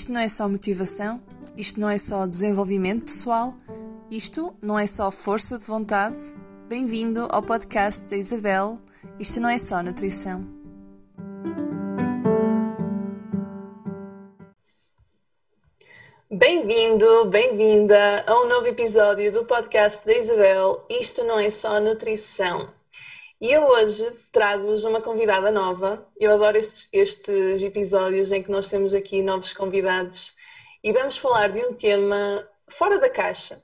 Isto não é só motivação, isto não é só desenvolvimento pessoal, isto não é só força de vontade. Bem-vindo ao podcast da Isabel. Isto não é só nutrição. Bem-vindo, bem-vinda a um novo episódio do podcast da Isabel. Isto não é só nutrição. E eu hoje trago-vos uma convidada nova. Eu adoro estes, estes, episódios em que nós temos aqui novos convidados e vamos falar de um tema fora da caixa.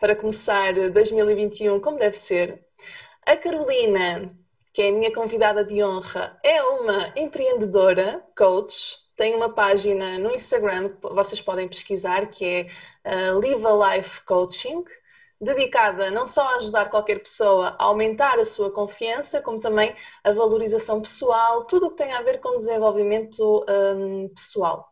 Para começar 2021 como deve ser. A Carolina, que é a minha convidada de honra, é uma empreendedora, coach, tem uma página no Instagram que vocês podem pesquisar que é uh, Live a Life Coaching dedicada não só a ajudar qualquer pessoa a aumentar a sua confiança, como também a valorização pessoal, tudo o que tem a ver com desenvolvimento um, pessoal.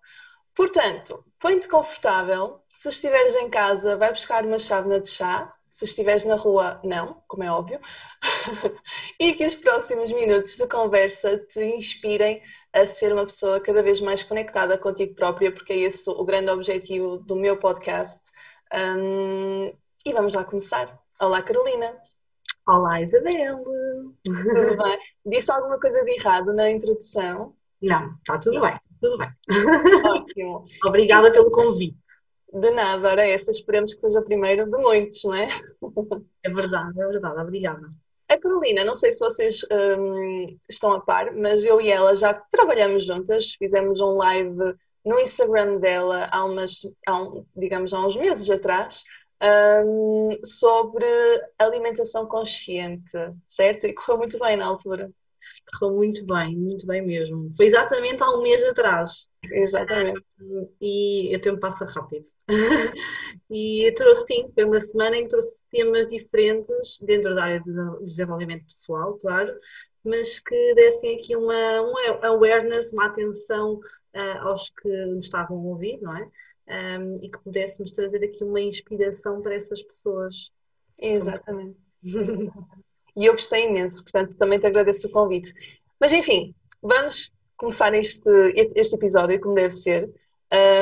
Portanto, põe-te confortável. Se estiveres em casa, vai buscar uma chávena de chá. Se estiveres na rua, não, como é óbvio. e que os próximos minutos de conversa te inspirem a ser uma pessoa cada vez mais conectada contigo própria, porque é esse o grande objetivo do meu podcast. Um, e vamos lá começar. Olá, Carolina. Olá, Isabel. Tudo bem? Disse alguma coisa de errado na introdução? Não, está tudo bem, tudo bem. Ótimo. Obrigada pelo convite. De nada, ora essa, esperemos que seja o primeiro de muitos, não é? É verdade, é verdade, obrigada. A Carolina, não sei se vocês um, estão a par, mas eu e ela já trabalhamos juntas, fizemos um live no Instagram dela há umas, há um, digamos, há uns meses atrás, um, sobre alimentação consciente, certo? E correu muito bem na altura. Correu muito bem, muito bem mesmo. Foi exatamente há um mês atrás. Exatamente. e o tempo passa rápido. e trouxe, sim, foi uma semana em que trouxe temas diferentes dentro da área do desenvolvimento pessoal, claro, mas que dessem aqui uma, uma awareness, uma atenção uh, aos que nos estavam a ouvir, não é? Um, e que pudéssemos trazer aqui uma inspiração para essas pessoas. Exatamente. e eu gostei imenso, portanto também te agradeço o convite. Mas enfim, vamos começar este, este episódio como deve ser.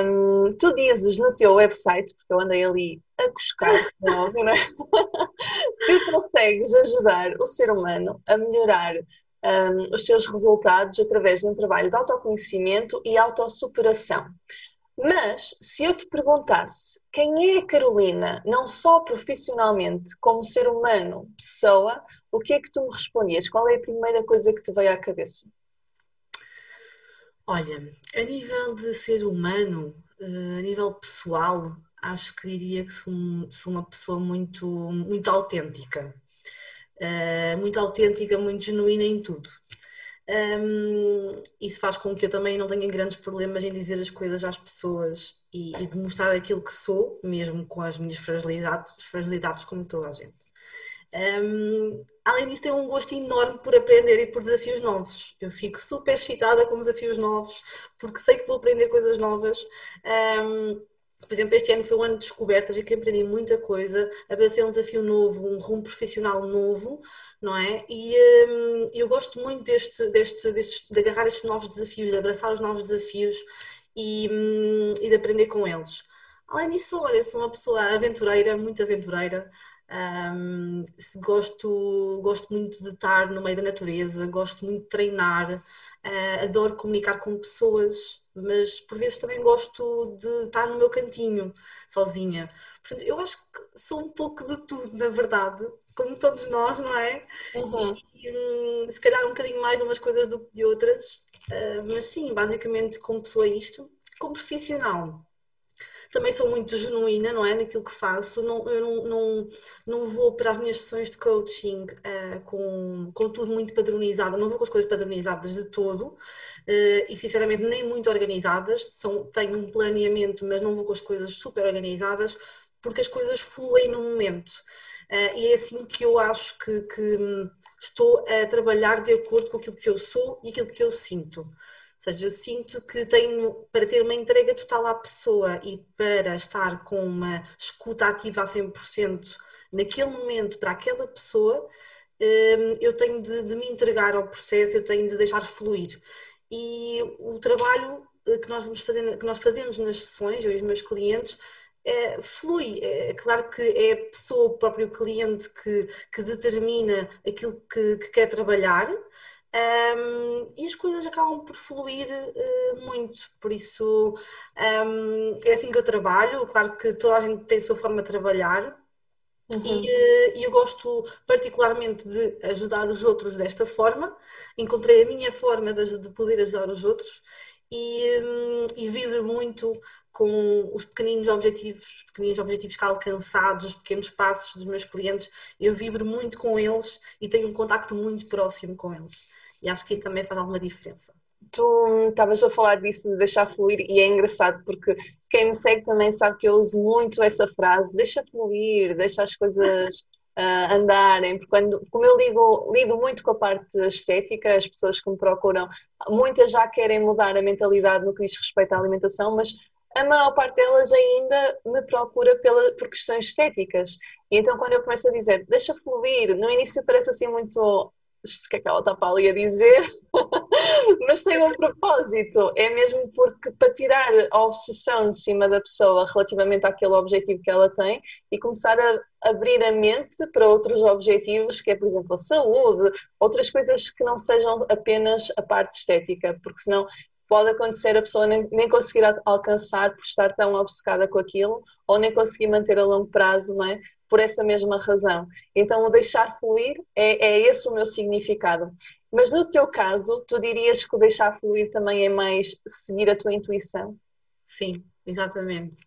Um, tu dizes no teu website, porque eu andei ali a cuscar, óbvio, não é? que consegues ajudar o ser humano a melhorar um, os seus resultados através de um trabalho de autoconhecimento e autossuperação. Mas se eu te perguntasse quem é a Carolina, não só profissionalmente, como ser humano, pessoa, o que é que tu me respondias? Qual é a primeira coisa que te veio à cabeça? Olha, a nível de ser humano, eh, a nível pessoal, acho que diria que sou, uma pessoa muito, muito autêntica. Eh, muito autêntica, muito genuína em tudo. Um, isso faz com que eu também não tenha grandes problemas em dizer as coisas às pessoas e, e demonstrar aquilo que sou, mesmo com as minhas fragilidades, fragilidades como toda a gente. Um, além disso, tenho um gosto enorme por aprender e por desafios novos. Eu fico super excitada com desafios novos, porque sei que vou aprender coisas novas. Um, por exemplo, este ano foi um ano de descobertas e que aprendi muita coisa, apareceu um desafio novo, um rumo profissional novo, não é? E hum, eu gosto muito deste, deste, deste, de agarrar estes novos desafios, de abraçar os novos desafios e, hum, e de aprender com eles. Além disso, olha, eu sou uma pessoa aventureira, muito aventureira. Um, gosto, gosto muito de estar no meio da natureza, gosto muito de treinar, uh, adoro comunicar com pessoas, mas por vezes também gosto de estar no meu cantinho, sozinha. Portanto, eu acho que sou um pouco de tudo, na verdade, como todos nós, não é? Uhum. E, hum, se calhar um bocadinho mais de umas coisas do que de outras, uh, mas sim, basicamente como pessoa é isto, como profissional. Também sou muito genuína, não é? Naquilo que faço. Não, eu não, não, não vou para as minhas sessões de coaching uh, com, com tudo muito padronizado, não vou com as coisas padronizadas de todo uh, e, sinceramente, nem muito organizadas. São, tenho um planeamento, mas não vou com as coisas super organizadas porque as coisas fluem no momento. Uh, e é assim que eu acho que, que, hum, estou a trabalhar de acordo com aquilo que eu sou e aquilo que eu sinto. Seja, eu sinto que tenho, para ter uma entrega total à pessoa e para estar com uma escuta ativa a 100% naquele momento para aquela pessoa, hum, eu tenho de, de me entregar ao processo, eu tenho de deixar fluir. e o trabalho que nós vamos fazendo, que nós fazemos nas sessões, eu e os meus clientes, é, flui. É claro que é a pessoa, o próprio cliente, que, que determina aquilo que, que quer trabalhar. Um, e as coisas acabam por fluir uh, muito, por isso um, é assim que eu trabalho. Claro que toda a gente tem a sua forma de trabalhar, Uhum. E uh, eu gosto particularmente de ajudar os outros desta forma. Encontrei a minha forma de, de poder ajudar os outros e, um, e vibro muito com os pequeninos objetivos, os pequeninos objetivos que alcançados, os pequenos passos dos meus clientes, eu vibro muito com eles e tenho um contacto muito próximo com eles. E acho que isso também faz alguma diferença. Tu estavas a falar disso de deixar fluir e é engraçado porque quem me segue também sabe que eu uso muito essa frase, deixa fluir, deixa as coisas uh, andarem, porque quando, como eu lido, lido muito com a parte estética, as pessoas que me procuram, muitas já querem mudar a mentalidade no que diz respeito à alimentação, mas a maior parte delas ainda me procura pela, por questões estéticas. E então, quando eu começo a dizer, deixa fluir, no início parece assim muito. O que é que ela está para ali a dizer? Mas tem um propósito. É mesmo porque para tirar a obsessão de cima da pessoa relativamente àquele objetivo que ela tem e começar a abrir a mente para outros objetivos, que é, por exemplo, a saúde, outras coisas que não sejam apenas a parte estética, porque senão pode acontecer a pessoa nem, nem conseguir alcançar por estar tão obcecada com aquilo ou nem conseguir manter a longo prazo, não é? Por essa mesma razão. Então, o deixar fluir é, é esse o meu significado. Mas no teu caso, tu dirias que o deixar fluir também é mais seguir a tua intuição? Sim, exatamente.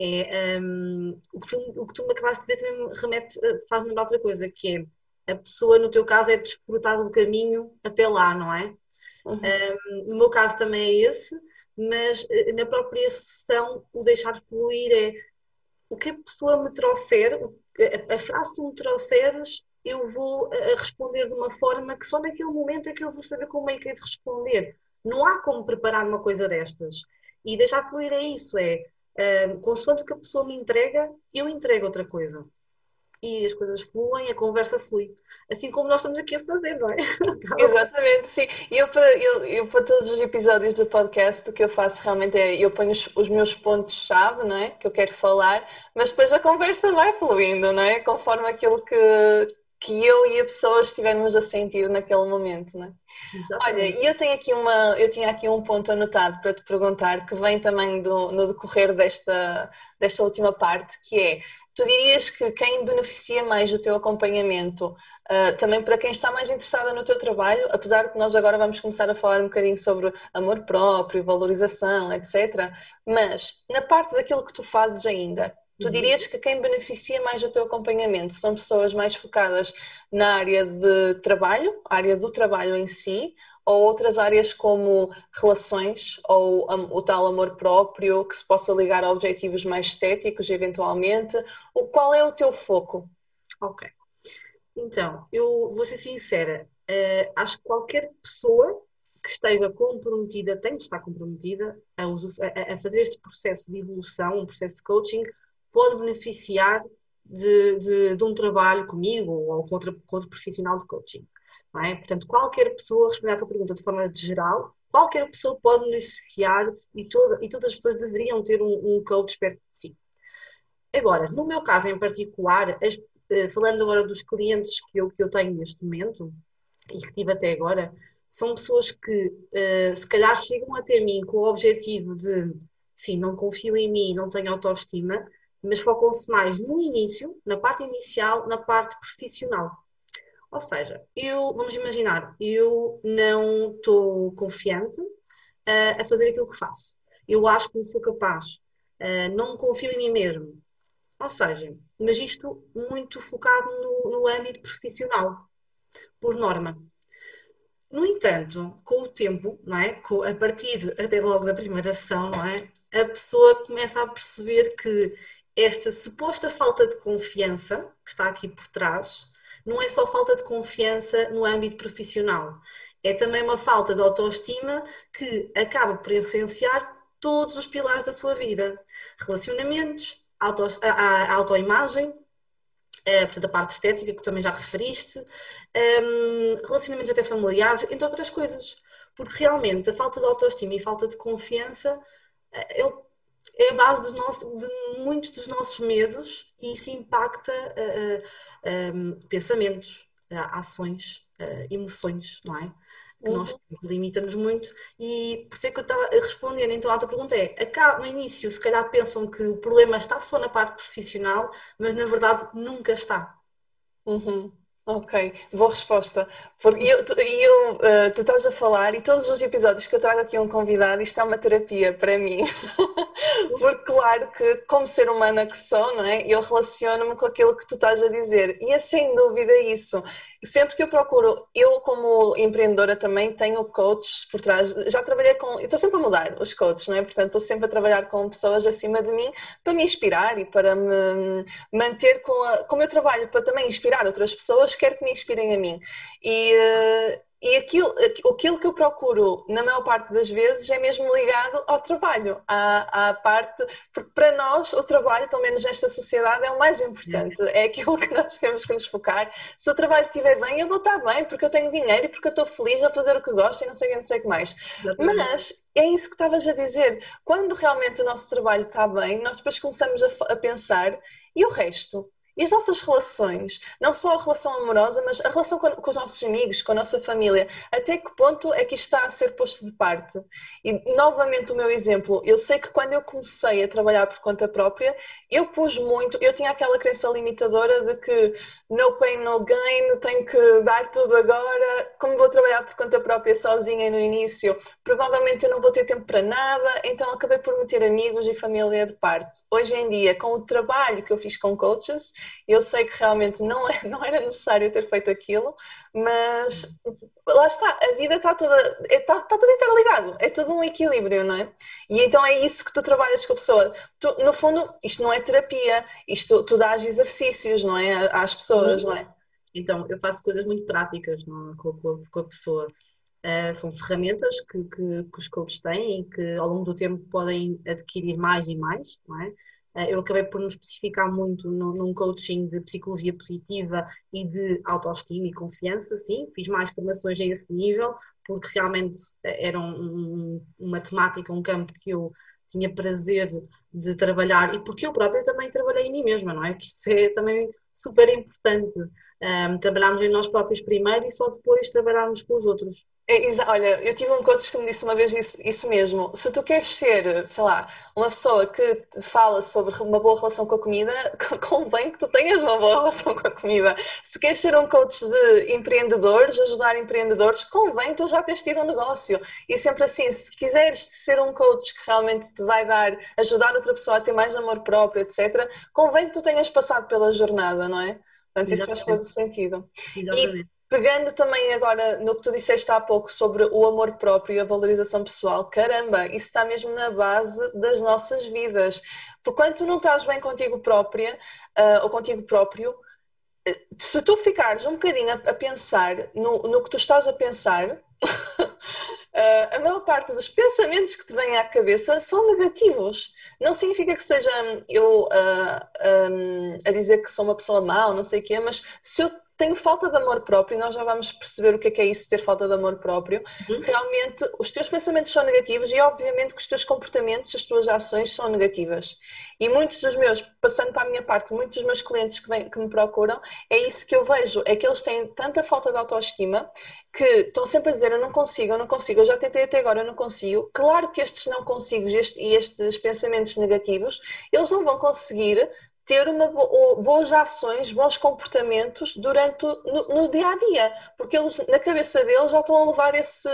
É, um, o, que tu, o que tu me acabaste de dizer também me remete, eh, faz-me lembrar outra coisa, que é a pessoa, no teu caso, é desfrutar do caminho até lá, não é? Uhum. Um, no meu caso também é esse, mas eh, na própria sessão o deixar fluir é o que a pessoa me trouxer, a, a frase que tu me trouxeres, eu vou eh, responder de uma forma que só naquele momento é que eu vou saber como é que é de responder. Não há como preparar uma coisa destas. E deixar fluir é isso, é um, consoante o que a pessoa me entrega, eu entrego outra coisa e as coisas fluem, a conversa flui. Assim como nós estamos aqui a fazer, não é? Exatamente, sim. E eu para, eu, eu, para todos os episódios do podcast, o que eu faço realmente é eu ponho os, os meus pontos-chave, não é? Que eu quero falar, mas depois a conversa vai fluindo, não é? Conforme aquilo que, que eu e a pessoa estivermos a sentir naquele momento, não é? Olha, e eu tenho aqui uma, eu tinha aqui um ponto anotado para te perguntar que vem também do, no decorrer desta, desta última parte, que é Tu dirias que quem beneficia mais do teu acompanhamento, uh, também para quem está mais interessada no teu trabalho, apesar de que nós agora vamos começar a falar um bocadinho sobre amor próprio, valorização, etc. Mas na parte daquilo que tu fazes ainda, tu uhum. dirias que quem beneficia mais do teu acompanhamento são pessoas mais focadas na área de trabalho, área do trabalho em si, ou outras áreas como relações ou o tal amor próprio que se possa ligar a objetivos mais estéticos eventualmente? O qual é o teu foco? Ok. Então, eu vou ser sincera, uh, acho que qualquer pessoa que esteja comprometida, tem de estar comprometida a, a, a, fazer este processo de evolução, um processo de coaching, pode beneficiar de, de, de um trabalho comigo ou com outro, com outro profissional de coaching. É? Portanto, qualquer pessoa, respondendo à tua pergunta de forma geral, qualquer pessoa pode beneficiar e, toda, e todas as pessoas deveriam ter um, um coach perto de si. Agora, no meu caso em particular, as, eh, falando agora dos clientes que eu, que eu tenho neste momento e que tive até agora, são pessoas que uh, se calhar chegam até mim com o objetivo de sim, não confio em mim, não tenho autoestima, mas focam-se mais no início, na parte inicial, na parte profissional. Ou seja, eu, vamos imaginar, eu não estou confiante uh, a fazer aquilo que faço. Eu acho que não sou capaz. Uh, não confio em mim mesmo. Ou seja, mas isto muito focado no, no âmbito profissional, por norma. No entanto, com o tempo, não é? A partir até logo da primeira sessão, não é? A pessoa começa a perceber que esta suposta falta de confiança que está aqui por trás não é só falta de confiança no âmbito profissional, é também uma falta de autoestima que acaba por influenciar todos os pilares da sua vida: relacionamentos, autoimagem, a, portanto, a parte estética que também já referiste, um, relacionamentos até familiares, entre outras coisas. porque realmente a falta de autoestima e falta de confiança é, é a base dos nossos, de muitos dos nossos medos e isso impacta uh, uh, pensamentos, ações, emoções, não é? que nós uhum. limita-nos muito e por isso é que eu estava respondendo então a tua pergunta é, no início se calhar pensam que o problema está só na parte profissional, mas na verdade nunca está. Uhum. Ok, boa resposta. Porque eu, eu, uh, tu estás a falar e todos os episódios que eu trago aqui um convidado, isto é uma terapia para mim. Porque, claro que, como ser humana que sou, não é? Eu relaciono-me com aquilo que tu estás a dizer. E é sem dúvida isso. Sempre que eu procuro, eu, como empreendedora, também tenho coaches por trás. Já trabalhei com. Eu estou sempre a mudar os coaches, não é? Portanto, estou sempre a trabalhar com pessoas acima de mim para me inspirar e para me manter com a. Como eu trabalho para também inspirar outras pessoas quero que me inspirem a mim. E, uh, e aquilo, aquilo que eu procuro, na maior parte das vezes, é mesmo ligado ao trabalho, à, à parte, porque para nós o trabalho, pelo menos nesta sociedade, é o mais importante, é aquilo que nós temos que nos focar. Se o trabalho estiver bem, eu vou estar bem, porque eu tenho dinheiro e porque eu estou feliz a fazer o que gosto e não sei o que, não sei o que mais. Mas é isso que estavas a dizer, quando realmente o nosso trabalho está bem, nós depois começamos a, a pensar, e o resto? E as nossas relações, não só a relação amorosa, mas a relação com, com, os nossos amigos, com a nossa família, até que ponto é que isto está a ser posto de parte? E novamente o meu exemplo, eu sei que quando eu comecei a trabalhar por conta própria, eu pus muito, eu tinha aquela crença limitadora de que no pain, no gain, tenho que dar tudo agora, como vou trabalhar por conta própria sozinha no início, provavelmente eu não vou ter tempo para nada, então acabei por meter amigos e família de parte. Hoje em dia, com o trabalho que eu fiz com coaches, eu sei que realmente não, é, não era necessário ter feito aquilo, mas lá está, a vida está toda, está, está tudo interligado, é tudo um equilíbrio, não é? E então é isso que tu trabalhas com a pessoa. Tu, no fundo, isto não é terapia, isto tu dás exercícios, não é? Às pessoas, não é? Então, eu faço coisas muito práticas não, é? com, com, com, a pessoa. Uh, são ferramentas que, que, que os coaches têm e que ao longo do tempo podem adquirir mais e mais, não é? Eh, eu acabei por me especificar muito num coaching de psicologia positiva e de autoestima e confiança, sim, fiz mais formações a esse nível, porque realmente eh, era um, uma temática, um campo que eu tinha prazer de trabalhar e porque eu própria também trabalhei em mim mesma, não é? Que isso é também super importante. Um, trabalharmos em nós próprios primeiro e só depois trabalharmos com os outros. É, olha, eu tive um coach que me disse uma vez isso, isso, mesmo. Se tu queres ser, sei lá, uma pessoa que te fala sobre uma boa relação com a comida, convém que tu tenhas uma boa relação com a comida. Se queres ser um coach de empreendedores, ajudar empreendedores, convém tu já teres tido um negócio. E sempre assim, se quiseres ser um coach que realmente te vai dar, ajudar outra pessoa a ter mais amor próprio, etc., convém que tu tenhas passado pela jornada, não é? Portanto, isso faz todo sentido. Exatamente. E, Pegando também agora no que tu disseste há pouco sobre o amor próprio e a valorização pessoal, caramba, isso está mesmo na base das nossas vidas. Porque quando tu não estás bem contigo própria uh, ou contigo próprio, se tu ficares um bocadinho a, pensar no, no, que tu estás a pensar, uh, a maior parte dos pensamentos que te vêm à cabeça são negativos. Não significa que seja eu uh, um, a dizer que sou uma pessoa má ou não sei o quê, mas se eu tenho falta de amor próprio, e nós já vamos perceber o que é, que é isso, ter falta de amor próprio. Uhum. Realmente, os teus pensamentos são negativos e, obviamente, que os teus comportamentos, as tuas ações são negativas. E muitos dos meus, passando para a minha parte, muitos dos meus clientes que, vem, que me procuram, é isso que eu vejo: é que eles têm tanta falta de autoestima que estão sempre a dizer: Eu não consigo, eu não consigo, eu já tentei até agora, eu não consigo. Claro que estes não consigo e estes pensamentos negativos, eles não vão conseguir ter uma, boas ações, bons comportamentos durante no, no, dia a dia, porque eles na cabeça deles já estão a levar esse,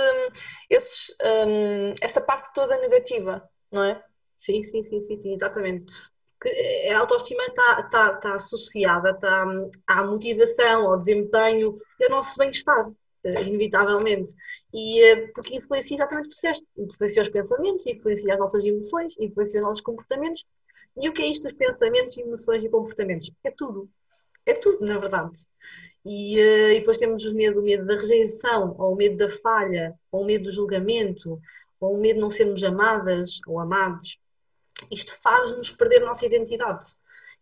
esses, um, essa parte toda negativa, não é? Sim, sim, sim, sim, sim exatamente. Porque a autoestima está, está, está associada está, à motivação, ao desempenho e ao nosso bem-estar, eh, inevitavelmente. E eh, porque influencia exatamente o disseste, influencia os pensamentos, influencia as nossas emoções, influencia os nossos comportamentos e o que é isto dos pensamentos, emoções e comportamentos? É tudo. É tudo, na verdade. E, uh, e depois temos o medo, o medo da rejeição, ou o medo da falha, ou o medo do julgamento, ou o medo de não sermos amadas ou amados. Isto faz-nos perder a nossa identidade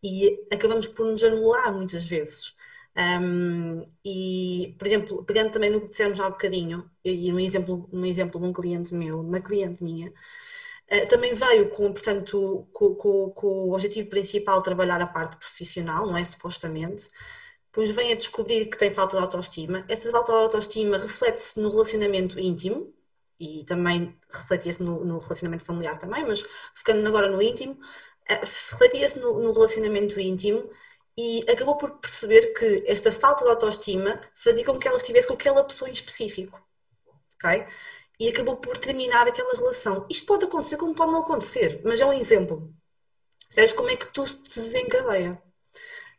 e acabamos por nos anular muitas vezes. Um, e, por exemplo, pegando também no que dissemos há um bocadinho, e exemplo, um exemplo de um cliente meu, uma cliente minha, também veio com, portanto, com, com, com, o objetivo principal trabalhar a parte profissional, não é? Supostamente. Depois vem a descobrir que tem falta de autoestima. Essa falta de autoestima reflete-se no relacionamento íntimo, e também refletia-se no, no, relacionamento familiar também, mas focando agora no íntimo, uh, refletia-se no, no relacionamento íntimo e acabou por perceber que esta falta de autoestima fazia com que ela estivesse com aquela pessoa em específico, ok? E acabou por terminar aquela relação. Isto pode acontecer como pode não acontecer, mas é um exemplo. Sabes como é que tudo se desencadeia?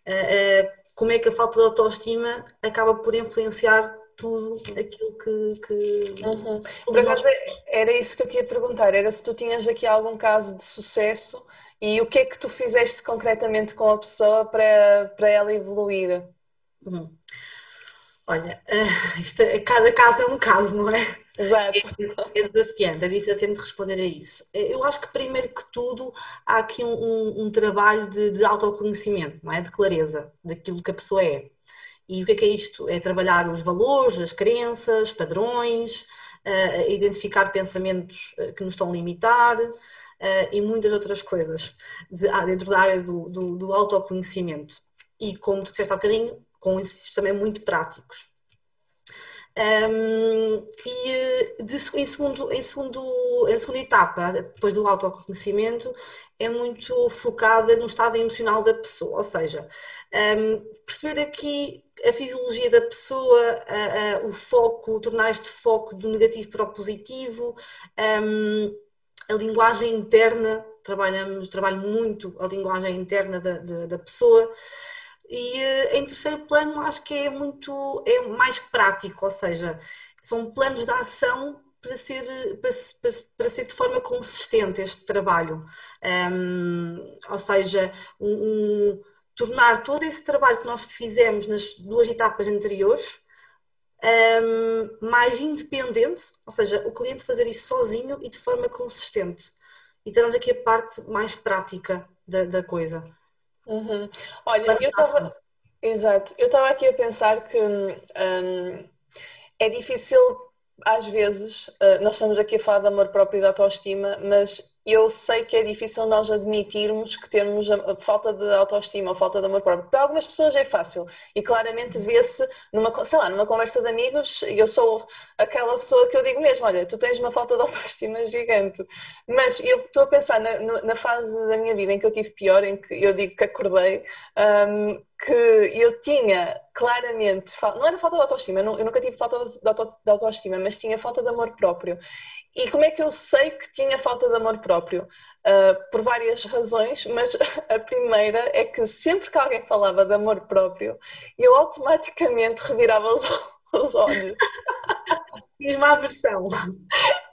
Uh, uh, como é que a falta de autoestima acaba por influenciar tudo aquilo que. que uhum. Por acaso, era isso que eu te ia perguntar: era se tu tinhas aqui algum caso de sucesso e o que é que tu fizeste concretamente com a pessoa para, para ela evoluir? Uhum. Olha, uh, isto, é, cada caso é um caso, não é? Exato. É, é desafiante, é desafiante responder a isso. Eu acho que, primeiro que tudo, há aqui um, um, um trabalho de, de, autoconhecimento, não é? De clareza daquilo que a pessoa é. E o que é que é isto? É trabalhar os valores, as crenças, padrões, uh, identificar pensamentos eh, que nos estão a limitar, uh, e muitas outras coisas de, ah, dentro da área do, do, do, autoconhecimento. E como tu disseste há bocadinho, com exercícios também muito práticos. Um, e eh, de, em, segundo, em, segundo, em segunda etapa, depois do autoconhecimento, é muito focada no estado emocional da pessoa, ou seja, um, perceber aqui a fisiologia da pessoa, a, a, o foco, tornar este foco do negativo para o positivo, um, a linguagem interna, trabalhamos, trabalho muito a linguagem interna da, da, da pessoa. E eh, em terceiro plano acho que é muito é mais prático, ou seja, são planos de ação para ser, para, para, ser de forma consistente este trabalho. Um, ou seja, um, um, tornar todo esse trabalho que nós fizemos nas duas etapas anteriores mais independente, ou seja, o cliente fazer isso sozinho e de forma consistente. E teremos aqui a parte mais prática da, da coisa. Uhum. Olha, eu estava. Exato, eu estava aqui a pensar que um, é difícil, às vezes, uh, nós estamos aqui a falar de amor próprio e de autoestima, mas eu sei que é difícil nós admitirmos que temos a, falta de autoestima ou falta de amor próprio. Para algumas pessoas é fácil e claramente vê-se numa, sei lá, numa conversa de amigos e eu sou aquela pessoa que eu digo mesmo, olha, tu tens uma falta de autoestima gigante. Mas eu estou a pensar na, na fase da minha vida em que eu tive pior, em que eu digo que acordei, um, que eu tinha claramente, não era falta de autoestima, eu nunca tive falta de autoestima, mas tinha falta de amor próprio. E como é que eu sei que tinha falta de amor próprio? Uh, por várias razões, mas a primeira é que sempre que alguém falava de amor próprio, eu automaticamente revirava os, os olhos. Fiz uma aversão.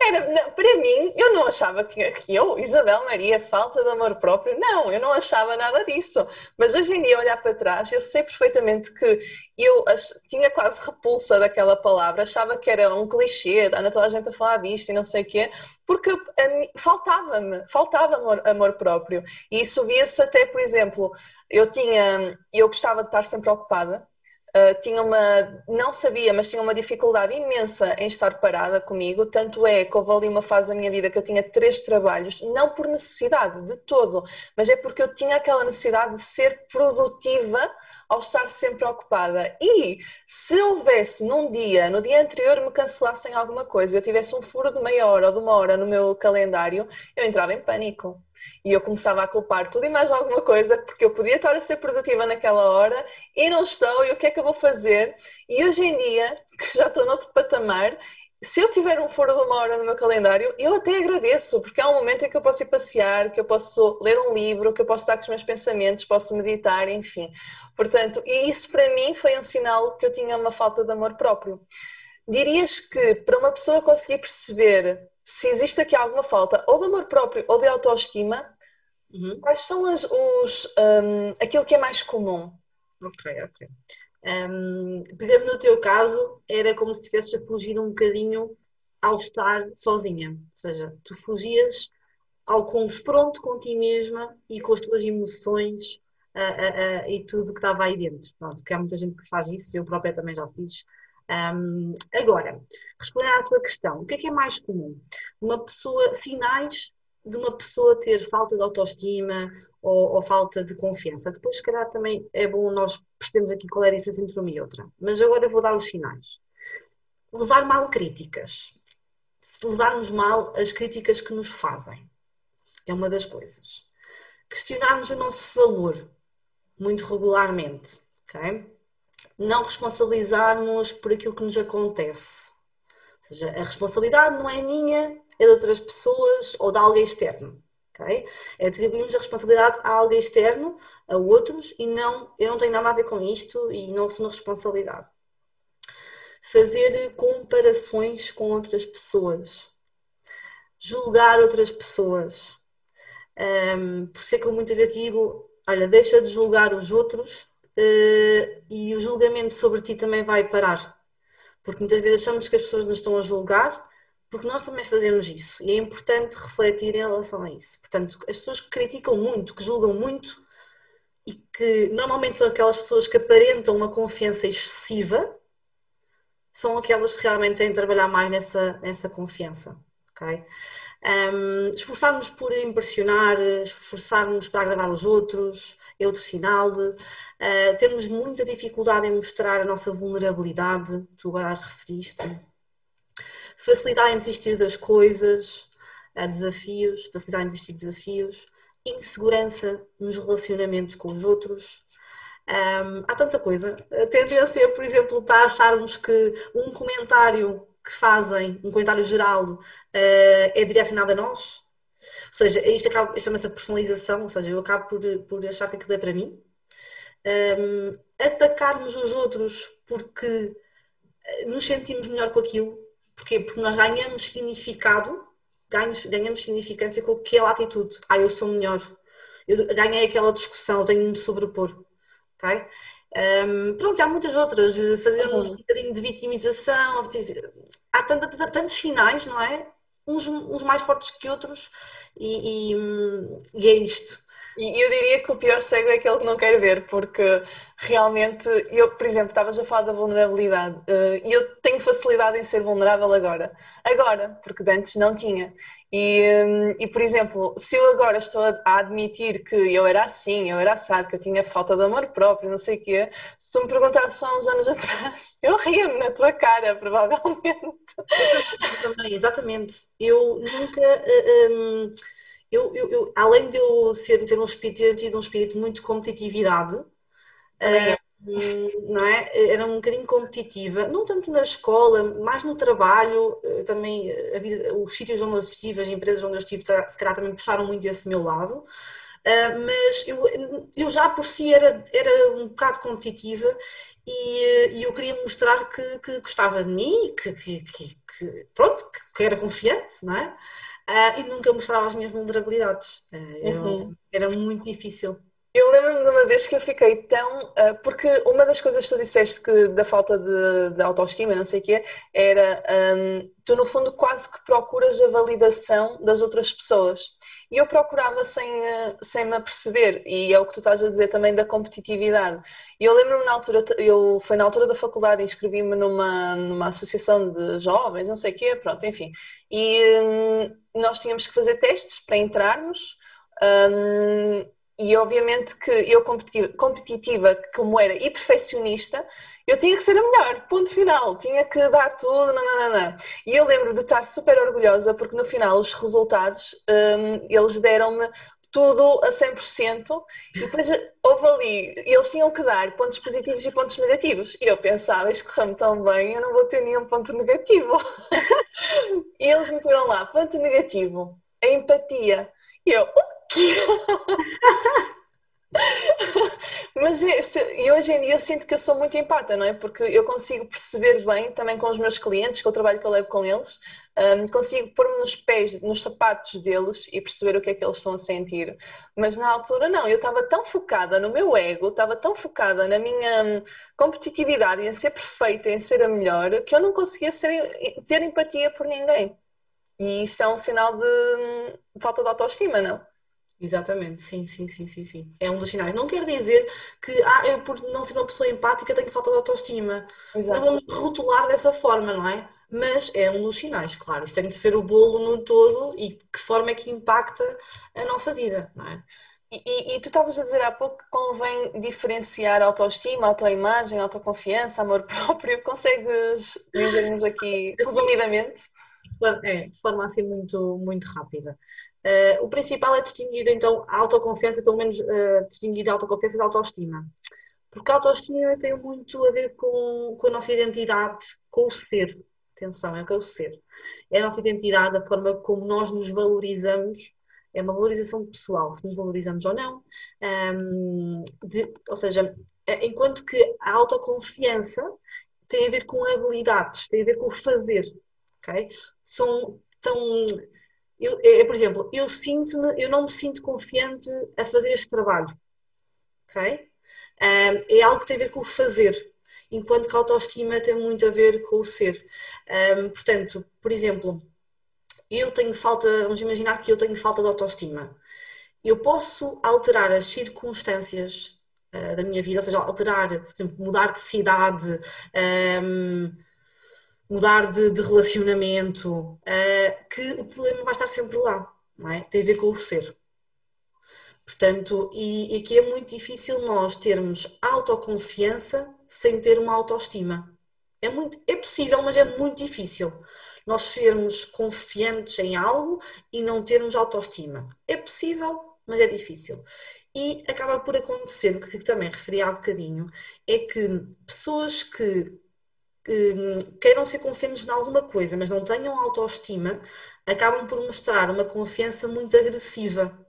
Era, não, para mim, eu não achava que, que eu, Isabel Maria, falta de amor próprio. Não, eu não achava nada disso. Mas hoje em dia, olhar para trás, eu sei perfeitamente que eu ach, tinha quase repulsa daquela palavra, achava que era um clichê, anda toda a gente a falar disto e não sei o quê, porque faltava-me, faltava amor, amor próprio. E isso via-se até, por exemplo, eu tinha, eu gostava de estar sempre ocupada, Uh, tinha uma, não sabia, mas tinha uma dificuldade imensa em estar parada comigo. Tanto é que houve ali uma fase da minha vida que eu tinha três trabalhos, não por necessidade de todo, mas é porque eu tinha aquela necessidade de ser produtiva ao estar sempre ocupada. E se houvesse num dia, no dia anterior, me cancelassem alguma coisa, eu tivesse um furo de meia hora ou de uma hora no meu calendário, eu entrava em pânico. E eu começava a culpar tudo e mais alguma coisa, porque eu podia estar a ser produtiva naquela hora e não estou, e o que é que eu vou fazer? E hoje em dia, que já estou noutro patamar, se eu tiver um foro de uma hora no meu calendário, eu até agradeço, porque é um momento em que eu posso ir passear, que eu posso ler um livro, que eu posso estar com os meus pensamentos, posso meditar, enfim. Portanto, e isso para mim foi um sinal que eu tinha uma falta de amor próprio. Dirias que para uma pessoa conseguir perceber se existe aqui alguma falta ou de amor próprio ou de autoestima, uhum. quais são as, os, um, aquilo que é mais comum? Ok, ok. Um, pegando no teu caso, era como se estivesses a fugir um bocadinho ao estar sozinha. Ou seja, tu fugias ao confronto com ti mesma e com as tuas emoções uh, uh, e tudo que estava aí dentro. Pronto, que há muita gente que faz isso, eu própria também já fiz. Um, agora, respondendo à tua questão, o que é que é mais comum? Uma pessoa, sinais de uma pessoa ter falta de autoestima ou, ou, falta de confiança. Depois, se calhar, também é bom nós percebermos aqui qual é a diferença entre uma e outra. Mas agora vou dar os sinais. Levar mal críticas. Levarmos mal as críticas que nos fazem. É uma das coisas. Questionarmos o nosso valor muito regularmente. ok? Não responsabilizarmos por aquilo que nos acontece. Ou seja, a responsabilidade não é minha, é de outras pessoas ou de alguém externo. Okay? Atribuímos a responsabilidade a alguém externo, a outros, e não, eu não tenho nada a ver com isto e não assumo responsabilidade. Fazer comparações com outras pessoas. Julgar outras pessoas. Um, por ser que eu muitas vezes digo, olha, deixa de julgar os outros e o julgamento sobre ti também vai parar. Porque muitas vezes achamos que as pessoas nos estão a julgar porque nós também fazemos isso e é importante refletir em relação a isso. Portanto, as pessoas que criticam muito, que julgam muito e que normalmente são aquelas pessoas que aparentam uma confiança excessiva, são aquelas que realmente têm de trabalhar mais nessa, nessa confiança. Okay? Um, esforçarmos por impressionar, esforçarmos para agradar os outros, é outro sinal. Uh, temos muita dificuldade em mostrar a nossa vulnerabilidade, tu agora referiste facilidade em desistir das coisas, a desafios, facilidade em desistir de desafios, insegurança nos relacionamentos com os outros. Um, há tanta coisa. A tendência, por exemplo, está a acharmos que um comentário que fazem, um comentário geral, uh, é direcionado a nós. Ou seja, isto, acaba, chama-se a personalização, ou seja, eu acabo por, por achar que aquilo é para mim. Um, atacarmos os outros porque nos sentimos melhor com aquilo, Porquê? Porque nós ganhamos significado, ganhamos, ganhamos significância com aquela atitude. Ah, eu sou melhor. Eu ganhei aquela discussão, tenho de me sobrepor. Ok? Um, pronto, há muitas outras. Fazermos uhum. um bocadinho de vitimização. Há tantos, tantos sinais, não é? Uns, uns mais fortes que outros. E, e, e é isto. E eu diria que o pior cego é aquele que não quer ver, porque realmente, eu, por exemplo, estavas a falar da vulnerabilidade eh, e eu tenho facilidade em ser vulnerável agora. Agora, porque antes não tinha. E, e, por exemplo, se eu agora estou a admitir que eu era assim, eu era assado, que eu tinha falta de amor próprio, não sei o quê, se tu me perguntasses há uns anos atrás, eu ria-me na tua cara, provavelmente. Também, exatamente. Eu nunca. Uh, um eu, eu, eu, além de eu ser, ter um espírito, ter tido um espírito muito de competitividade, uh, não é? Era um bocadinho competitiva, não tanto na escola, mais no trabalho, uh, também a vida, os sítios onde eu estive, as empresas onde eu estive, se calhar também puxaram muito esse meu lado. Uh, mas eu, eu já por si era, era um bocado competitiva e, e eu queria mostrar que, que gostava de mim, que, que, que, pronto, que era confiante, não é? uh, e nunca mostrava as minhas vulnerabilidades. Eu, uhum. Era muito difícil. Eu lembro-me de uma vez que eu fiquei tão. Uh, porque uma das coisas que tu disseste que da falta de, de autoestima, não sei o quê, era um, tu no fundo quase que procuras a validação das outras pessoas. E eu procurava sem, uh, sem me aperceber, e é o que tu estás a dizer também da competitividade. E eu lembro-me na altura, eu foi na altura da faculdade, inscrevi-me numa, numa associação de jovens, não sei o quê, pronto, enfim. E um, nós tínhamos que fazer testes para entrarmos. Um, e obviamente que eu competitiva, como era, e perfeccionista, eu tinha que ser a melhor, ponto final, tinha que dar tudo, nananana. E eu lembro de estar super orgulhosa porque no final os resultados, um, eles deram-me tudo a 100% e depois houve ali, eles tinham que dar pontos positivos e pontos negativos. E eu pensava, isto correu-me tão bem, eu não vou ter nenhum ponto negativo. e eles meteram lá, ponto negativo, a empatia. E eu? Mas e hoje em dia eu sinto que eu sou muito empata, não é? Porque eu consigo perceber bem também com os meus clientes, com o trabalho que eu levo com eles, um, consigo pôr-me nos pés, nos sapatos deles e perceber o que é que eles estão a sentir. Mas na altura não, eu estava tão focada no meu ego, estava tão focada na minha hum, competitividade, em ser perfeita, em ser a melhor, que eu não conseguia ser, ter empatia por ninguém. E isso é um sinal de hum, falta de autoestima, não? Exatamente, sim, sim, sim, sim, sim. É um dos sinais. Não quer dizer que, ah, eu por não ser uma pessoa empática tenho falta de autoestima. Exato. Não vamos rotular dessa forma, não é? Mas é um dos sinais, claro. Isto tem de se ver o bolo no todo e de que forma é que impacta a nossa vida, não é? E, e, e tu estavas a dizer há pouco que convém diferenciar autoestima, autoimagem, autoconfiança, amor próprio. Consegues dizer-nos aqui resumidamente? É, de forma assim muito, muito rápida. Uh, o principal é distinguir então a autoconfiança, pelo menos uh, distinguir a autoconfiança da autoestima. Porque a autoestima tem muito a ver com, com a nossa identidade, com o ser. Atenção, é o que é o ser. É a nossa identidade, a forma como nós nos valorizamos, é uma valorização pessoal, se nos valorizamos ou não. Um, de, ou seja, é, enquanto que a autoconfiança tem a ver com habilidades, tem a ver com o fazer. Okay? São tão eu, é, por exemplo, eu sinto-me, eu não me sinto confiante a fazer este trabalho. Ok? Um, é algo que tem a ver com o fazer, enquanto que a autoestima tem muito a ver com o ser. Um, portanto, por exemplo, eu tenho falta, vamos imaginar que eu tenho falta de autoestima. Eu posso alterar as circunstâncias uh, da minha vida, ou seja, alterar, por exemplo, mudar de cidade, um, mudar de, de relacionamento, uh, que o problema vai estar sempre lá, não é? Tem a ver com o ser. Portanto, e, e aqui é muito difícil nós termos autoconfiança sem ter uma autoestima. É, muito, é possível, mas é muito difícil nós sermos confiantes em algo e não termos autoestima. É possível, mas é difícil. E acaba por acontecer, o que também referi há bocadinho, é que pessoas que queiram ser confiantes em alguma coisa, mas não tenham autoestima, acabam por mostrar uma confiança muito agressiva.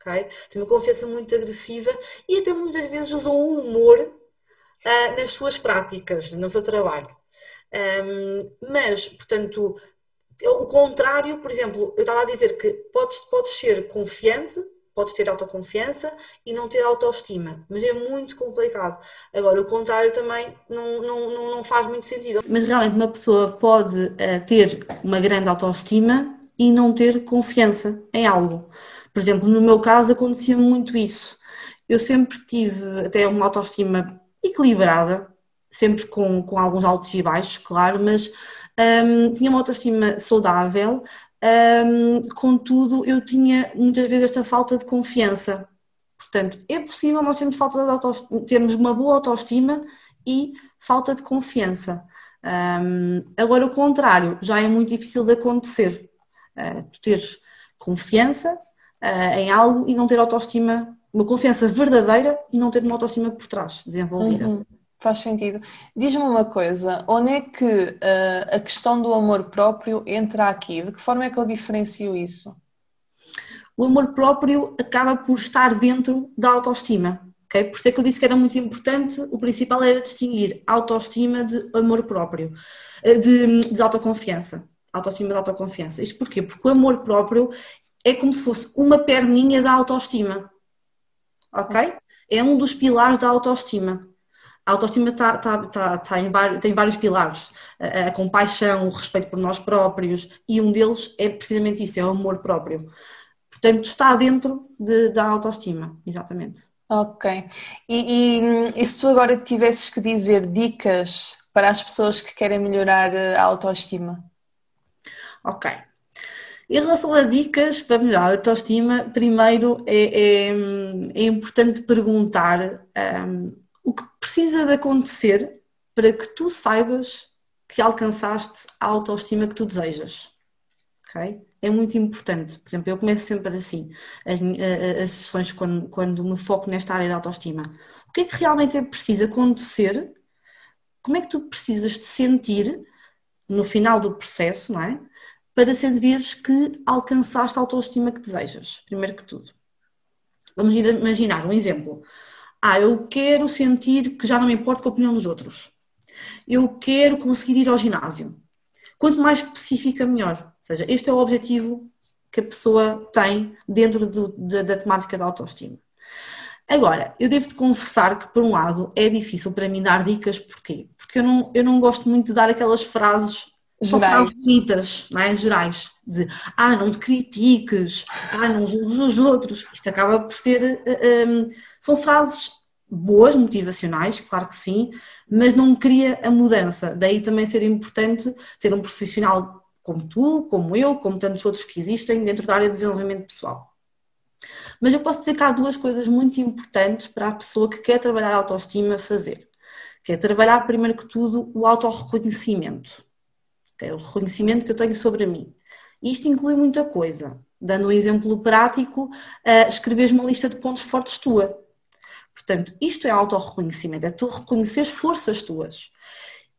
Okay? Tem uma confiança muito agressiva e até muitas vezes usam o humor uh, nas suas práticas, no seu trabalho. Um, mas, portanto, o contrário, por exemplo, eu estava a dizer que podes, podes ser confiante, podes ter autoconfiança e não ter autoestima, mas é muito complicado. Agora, o contrário também não, não, não, não faz muito sentido. Mas realmente uma pessoa pode uh, ter uma grande autoestima e não ter confiança em algo. Por exemplo, no meu caso acontecia muito isso. Eu sempre tive até uma autoestima equilibrada, sempre com, com alguns altos e baixos, claro, mas um, tinha uma autoestima saudável, um, contudo, eu tinha muitas vezes esta falta de confiança. Portanto, é possível nós termos, falta de termos uma boa autoestima e falta de confiança. Um, agora, o contrário já é muito difícil de acontecer. Uh, tu teres confiança uh, em algo e não ter autoestima, uma confiança verdadeira e não ter uma autoestima por trás desenvolvida. Uhum. Faz sentido. Diz-me uma coisa, onde é que uh, a questão do amor próprio entra aqui? De que forma é que eu diferencio isso? O amor próprio acaba por estar dentro da autoestima. Okay? Por isso é que eu disse que era muito importante, o principal era distinguir autoestima de amor próprio, eh, de, de autoconfiança. Autoestima de autoconfiança. Isto porquê? Porque o amor próprio é como se fosse uma perninha da autoestima. Ok? É um dos pilares da autoestima. A autoestima tá, tá, tá, tá em vários, tem vários pilares: a, a, compaixão, o respeito por nós próprios, e um deles é precisamente isso: é o amor próprio. Portanto, está dentro de, da autoestima, exatamente. Ok. E, e, e se tu agora tivesses que dizer dicas para as pessoas que querem melhorar a autoestima? Ok. Em relação a dicas para melhorar a autoestima, primeiro é, é, é importante perguntar um, o que precisa de acontecer para que tu saibas que alcançaste a autoestima que tu desejas. ok? É muito importante. Por exemplo, eu começo sempre assim, as, as sessões quando, quando me foco nesta área da autoestima. O que é que realmente é preciso acontecer? Como é que tu precisas de sentir no final do processo, não é? Para sentires que alcançaste a autoestima que desejas, primeiro que tudo. Vamos imaginar um exemplo. Ah, eu quero sentir que já não me importa com a opinião dos outros. Eu quero conseguir ir ao ginásio. Quanto mais específica, melhor. Ou seja, este é o objetivo que a pessoa tem dentro do, da, da temática da autoestima. Agora, eu devo-te confessar que, por um lado, é difícil para mim dar dicas, porquê? Porque eu não, eu não gosto muito de dar aquelas frases São frases bonitas, não é? gerais, de ah, não te critiques, ah, não julgues os outros. Isto acaba por ser. Um, são frases boas, motivacionais, claro que sim, mas não cria a mudança. Daí também ser importante ser um profissional como tu, como eu, como tantos outros que existem dentro da área de desenvolvimento pessoal. Mas eu posso dizer que há duas coisas muito importantes para a pessoa que quer trabalhar a autoestima fazer. Que é trabalhar, primeiro que tudo, o autorreconhecimento. Okay? O reconhecimento que eu tenho sobre mim. Isto inclui muita coisa. Dando um exemplo prático, uh, escreves uma lista de pontos fortes tua. Portanto, isto é autorreconhecimento, é tu reconhecer forças tuas.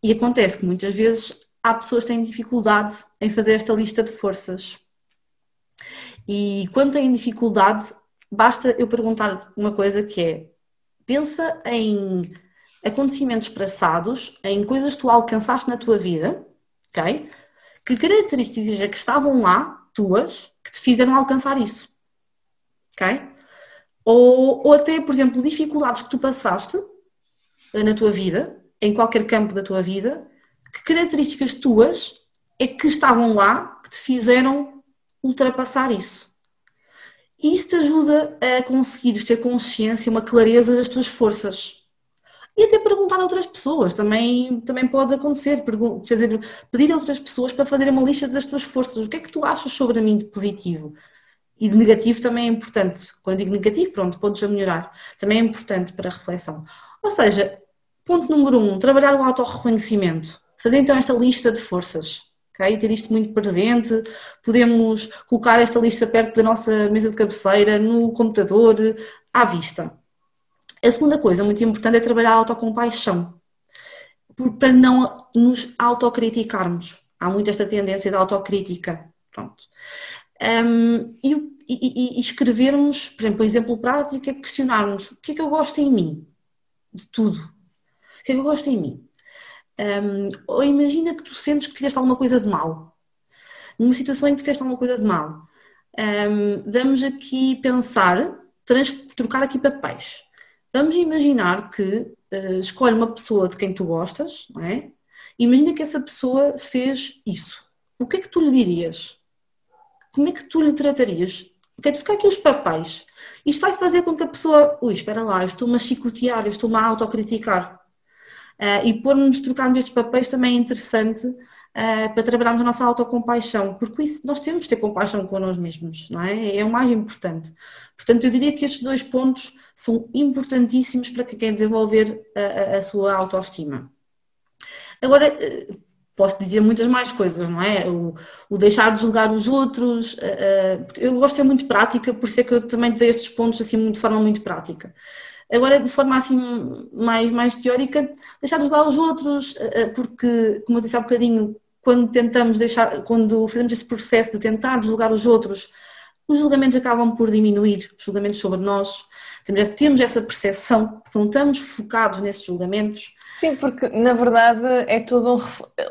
E acontece que muitas vezes há pessoas que têm dificuldade em fazer esta lista de forças. E quando têm dificuldade, basta eu perguntar uma coisa que é: pensa em acontecimentos passados, em coisas que tu alcançaste na tua vida, ok? Que características é que estavam lá, tuas, que te fizeram alcançar isso, ok? Ou, ou até, por exemplo, dificuldades que tu passaste na tua vida, em qualquer campo da tua vida, que características tuas é que estavam lá que te fizeram ultrapassar isso. E isso te ajuda a conseguires ter consciência, uma clareza das tuas forças. E até perguntar a outras pessoas, também, também pode acontecer, fazer, pedir a outras pessoas para fazerem uma lista das tuas forças. O que é que tu achas sobre mim de positivo? E de negativo também é importante. Quando digo negativo, pronto, podes melhorar. Também é importante para a reflexão. Ou seja, ponto número um, trabalhar o autorreconhecimento. Fazer então esta lista de forças, ok? Ter isto muito presente, podemos colocar esta lista perto da nossa mesa de cabeceira, no computador, à vista. A segunda coisa muito importante é trabalhar a autocompaixão, para não nos autocriticarmos. Há muito esta tendência da autocrítica. Pronto. Um, e, e, e, escrevermos, por exemplo, um exemplo prático é questionarmos o que é que eu gosto em mim, de tudo. O que é que eu gosto em mim? Um, ou imagina que tu sentes que fizeste alguma coisa de mal. Numa situação em que fizeste alguma coisa de mal. Vamos aqui pensar, trocar aqui papéis. Vamos imaginar que uh, escolhe uma pessoa de quem tu gostas, não é? Imagina que essa pessoa fez isso. O que é que tu lhe dirias? Como é que tu lhe tratarias? Ok, trocar aqui os papéis. Isto vai fazer com que a pessoa, ui, espera lá, eu estou-me a chicotear, eu estou-me a autocriticar. Uh, e pôr-nos trocarmos estes papéis também é interessante uh, para trabalharmos a nossa autocompaixão, porque isso, nós temos de ter compaixão com nós mesmos, não é? É o mais importante. Portanto, eu diria que estes dois pontos são importantíssimos para quem quer desenvolver a, a, a sua autoestima. Agora, eh, posso dizer muitas mais coisas, não é? O, o deixar de julgar os outros, eu gosto de ser muito prática, por isso é que eu também dei estes pontos assim de forma muito prática. Agora, de forma assim mais, mais teórica, deixar de julgar os outros, eh, porque, como eu disse há bocadinho, quando tentamos deixar, quando fazemos esse processo de tentar julgar os outros, os julgamentos acabam por diminuir, os julgamentos sobre nós, temos essa percepção, porque não estamos focados nesses julgamentos. Sim, porque na verdade é tudo um...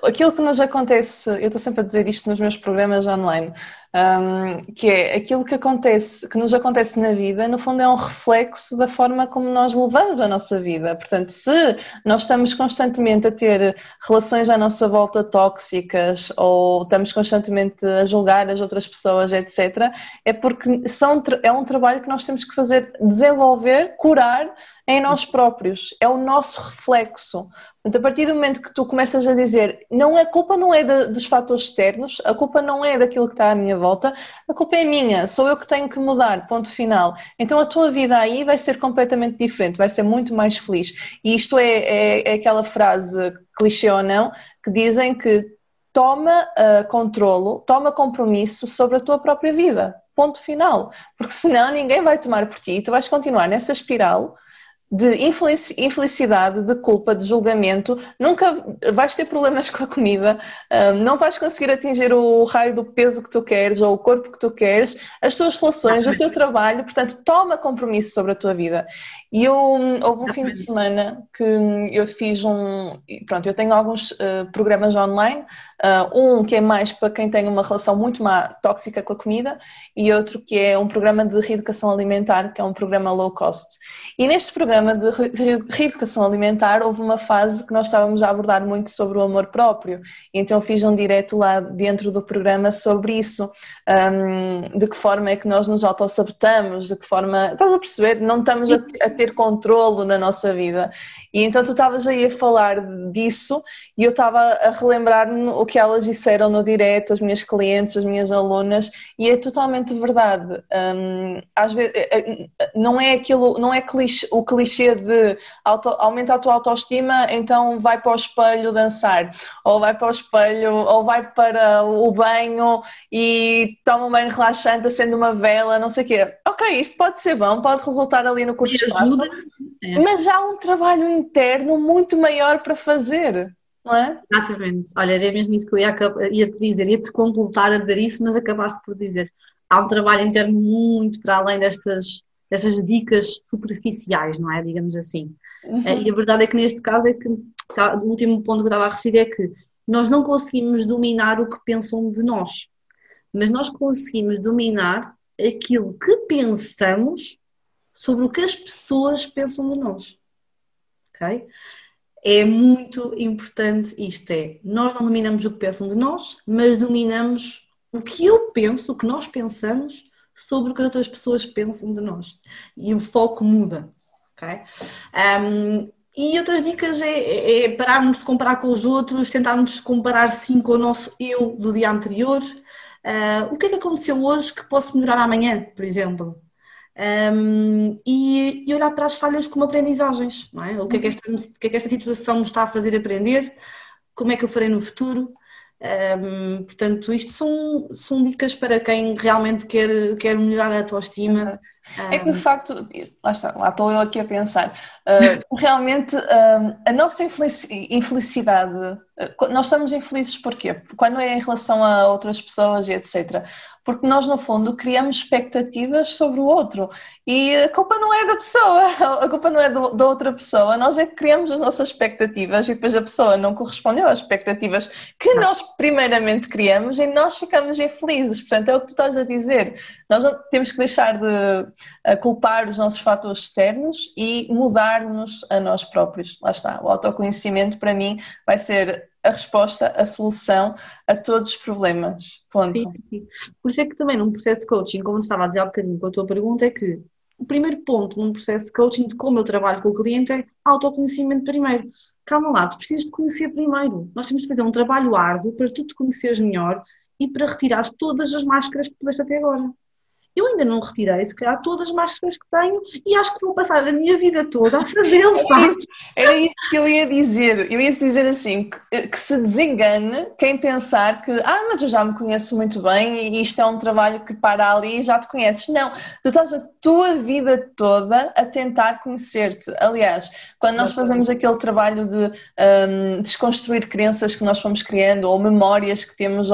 aquilo que nos acontece, eu estou sempre a dizer isto nos meus programas online, um, que é aquilo que acontece, que nos acontece na vida, no fundo é um reflexo da forma como nós levamos a nossa vida. Portanto, se nós estamos constantemente a ter relações à nossa volta tóxicas ou estamos constantemente a julgar as outras pessoas, etc., é porque são, é um trabalho que nós temos que fazer, desenvolver, curar em nós próprios, é o nosso reflexo. Portanto, a partir do momento que tu começas a dizer, não a culpa não é de, dos fatores externos, a culpa não é daquilo que está à minha volta, a culpa é minha, sou eu que tenho que mudar, ponto final. Então a tua vida aí vai ser completamente diferente, vai ser muito mais feliz. E isto é, é, é aquela frase, clichê ou não, que dizem que toma uh, controlo, toma compromisso sobre a tua própria vida, ponto final. Porque senão ninguém vai tomar por ti e tu vais continuar nessa espiral de infelicidade, de culpa, de julgamento, nunca vais ter problemas com a comida, não vais conseguir atingir o raio do peso que tu queres ou o corpo que tu queres, as tuas relações, o teu trabalho, portanto, toma compromisso sobre a tua vida. E eu, houve um fim de semana que eu fiz um, pronto, eu tenho alguns uh, programas online um que é mais para quem tem uma relação muito má, tóxica com a comida e outro que é um programa de reeducação alimentar, que é um programa low cost. E neste programa de reeducação alimentar houve uma fase que nós estávamos a abordar muito sobre o amor próprio, então fiz um direto lá dentro do programa sobre isso, um, de que forma é que nós nos autossabotamos, de que forma, estás a perceber, não estamos a, a ter controlo na nossa vida. E então tu estavas aí a falar disso e eu estava a relembrar-me o que elas disseram no direto, as minhas clientes, as minhas alunas, e é totalmente verdade. Um, às vezes, é, é, não é aquilo, não é clichê, o clichê de auto, aumenta a tua autoestima, então vai para o espelho dançar, ou vai para o espelho, ou vai para o banho e toma um banho relaxante, acende uma vela, não sei o quê. Ok, isso pode ser bom, pode resultar ali no curto espaço, é. mas há um trabalho interno muito maior para fazer, não é? Exatamente. Olha, era mesmo isso que eu ia, ia te dizer, ia-te completar a dizer isso, mas acabaste por dizer. Há um trabalho interno muito para além destas, destas dicas superficiais, não é? Digamos assim. Uhum. Eh, e a verdade é que neste caso é que tá, o último ponto que eu estava a referir é que nós não conseguimos dominar o que pensam de nós, mas nós conseguimos dominar aquilo que pensamos sobre o que as pessoas pensam de nós ok? É muito importante isto, é, nós não dominamos o que pensam de nós, mas dominamos o que eu penso, o que nós pensamos sobre o que outras pessoas pensam de nós. E o foco muda, ok? Um, e outras dicas é, é, é, pararmos de comparar com os outros, tentarmos comparar sim com o nosso eu do dia anterior. Uh, o que é que aconteceu hoje que posso melhorar amanhã, por exemplo? Um, e, e, olhar para as falhas como aprendizagens, não é? O que é, que esta, o que é que esta situação me está a fazer aprender, como é que eu farei no futuro. Um, portanto, isto são, são dicas para quem realmente quer, quer melhorar a autoestima. É que de facto, lá, está, lá estou eu aqui a pensar, uh, realmente uh, a nossa infelicidade, nós estamos infelizes porquê? Quando é em relação a outras pessoas e etc porque nós, no fundo, criamos expectativas sobre o outro e a culpa não é da pessoa, a culpa não é do, da outra pessoa, nós é que criamos as nossas expectativas e depois a pessoa não correspondeu às expectativas que nós primeiramente criamos e nós ficamos infelizes. Portanto, é o que tu estás a dizer. Nós temos que deixar de culpar os nossos fatores externos e mudar-nos a nós próprios. Lá está. O autoconhecimento, para mim, vai ser a resposta, a solução a todos os problemas. Ponto. Sim, sim. Por isso é que também num processo de coaching, como estava a dizer há bocadinho com a tua pergunta, é que o primeiro ponto num processo de coaching de como eu trabalho com o cliente é autoconhecimento primeiro. Calma lá, tu precisas de conhecer primeiro. Nós temos de fazer um trabalho árduo para tu te conheceres melhor e para retirar todas as máscaras que pudeste até agora. Eu ainda não retirei, se calhar, todas as máscaras que tenho e acho que vou passar a minha vida toda a fazê-lo. Era isso que eu ia dizer. Eu ia dizer assim: que, que, se desengane quem pensar que, ah, mas eu já me conheço muito bem e isto é um trabalho que para ali e já te conheces. Não, tu estás a tua vida toda a tentar conhecer-te. Aliás, quando nós fazemos aquele trabalho de um, desconstruir crenças que nós fomos criando ou memórias que temos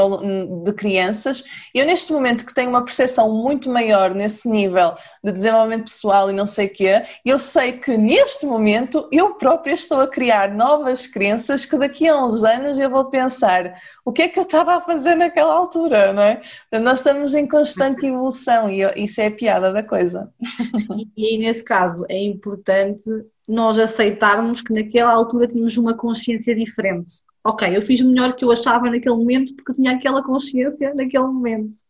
de crianças, eu neste momento que tenho uma percepção muito maior nesse nível de desenvolvimento pessoal e não sei o quê, eu sei que neste momento eu própria estou a criar novas crenças que daqui a uns anos eu vou pensar o que é que eu estava a fazer naquela altura, não é? Nós estamos em constante evolução e isso é a piada da coisa. E aí, nesse caso, é importante nós aceitarmos que naquela altura tínhamos uma consciência diferente. Ok, eu fiz o melhor que eu achava naquele momento porque eu tinha aquela consciência naquele momento.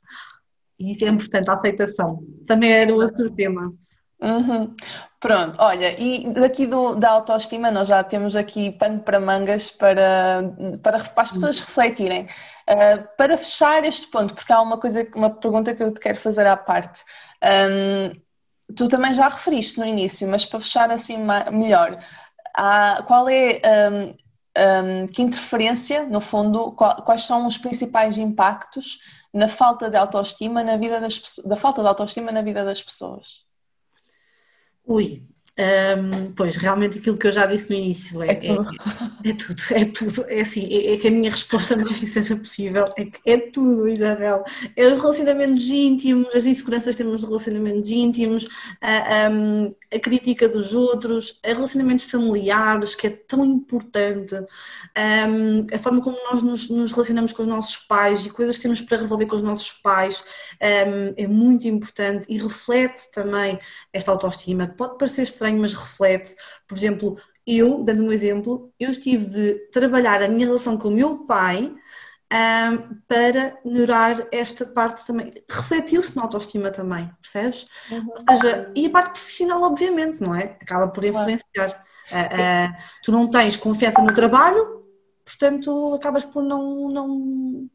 E isso é importante, a aceitação. Também era outro tema. Uhum. Pronto, olha, e daqui do, da autoestima nós já temos aqui pano para mangas para, para, para as pessoas refletirem. Uh, para fechar este ponto, porque há uma coisa, uma pergunta que eu te quero fazer à parte. Um, tu também já referiste no início, mas para fechar assim melhor, há, qual é um, um, que interferência, no fundo, qual, quais são os principais impactos na falta de autoestima na vida das da falta de autoestima na vida das pessoas? Ui, Um, pois, realmente aquilo que eu já disse no início é, é, tudo. É, é, tudo, é tudo, é assim, é, é, que a minha resposta mais sincera possível é que é tudo, Isabel. É os relacionamentos íntimos, as inseguranças que temos de relacionamentos íntimos, a, a, a, crítica dos outros, a relacionamentos familiares, que é tão importante, um, a forma como nós nos, nos, relacionamos com os nossos pais e coisas que temos para resolver com os nossos pais um, é muito importante e reflete também esta autoestima. Pode parecer estranho estranho, mas reflete. Por exemplo, eu, dando um exemplo, eu estive de trabalhar a minha relação com o meu pai um, para melhorar esta parte também. Refletiu-se na autoestima também, percebes? Uhum. Ou seja, e a parte profissional, obviamente, não é? Acaba por influenciar. Uh, uh, tu não tens confiança no trabalho, portanto, acabas por não. não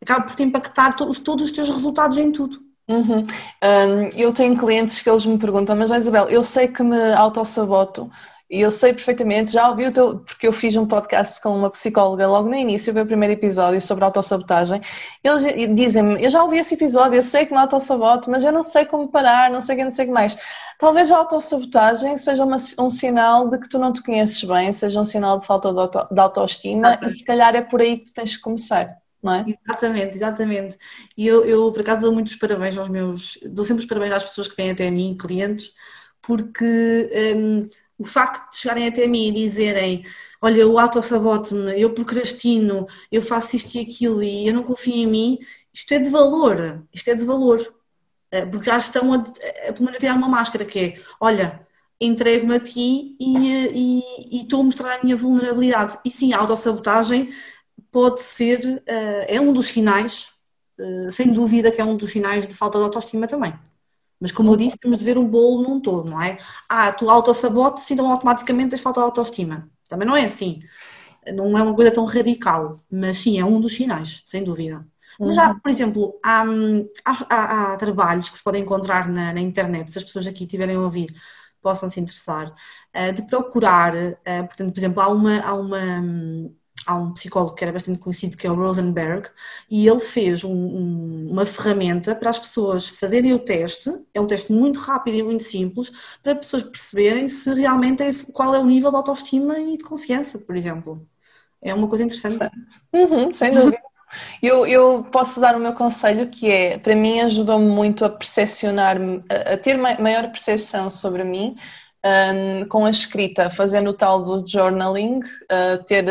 acaba por te impactar todos, todos os teus resultados em tudo. Uhum. Um, eu tenho clientes que eles me perguntam, mas Isabel, eu sei que me autossaboto e eu sei perfeitamente, já ouvi o teu, porque eu fiz um podcast com uma psicóloga logo no início, foi o primeiro episódio sobre autossabotagem. Eles dizem-me, eu já ouvi esse episódio, eu sei que me autossaboto, mas eu não sei como parar, não sei o que, não sei o que mais. Talvez a autossabotagem seja uma, um sinal de que tu não te conheces bem, seja um sinal de falta de, auto, de autoestima e se calhar é por aí que tu tens que começar não é? Exatamente, exatamente. E eu, eu, por acaso, dou muitos parabéns aos meus. Dou sempre os parabéns às pessoas que vêm até mim, clientes, porque um, o facto de chegarem até mim e dizerem: Olha, eu autossabote-me, eu procrastino, eu faço isto e aquilo e eu não confio em mim, isto é de valor. Isto é de valor. Eh, porque já estão a, a, pelo menos a tirar uma máscara que é: Olha, entrego-me a ti e, e, e estou a mostrar a minha vulnerabilidade. E sim, a autossabotagem pode ser, eh, é um dos sinais, eh, sem dúvida que é um dos sinais de falta de autoestima também. Mas como eu disse, temos de ver o bolo num todo, não é? Ah, tu autossabotes, então automaticamente tens falta de autoestima. Também não é assim. Não é uma coisa tão radical, mas sim, é um dos sinais, sem dúvida. Mas já, uhum. por exemplo, há, há, há, trabalhos que se podem encontrar na, na, internet, se as pessoas aqui tiverem a ouvir, possam se interessar, uh, de procurar, portanto, por exemplo, há uma, há uma há um psicólogo que era bastante conhecido, que é o Rosenberg, e ele fez um, um, uma ferramenta para as pessoas fazerem o teste, é um teste muito rápido e muito simples, para as pessoas perceberem se realmente é, qual é o nível de autoestima e de confiança, por exemplo. É uma coisa interessante. Uhum, sem dúvida. Eu, eu, posso dar o meu conselho que é, para mim ajudou-me muito a percepcionar-me, a, a ter maior percepção sobre mim, um, com a escrita, fazendo o tal do journaling, uh, ter,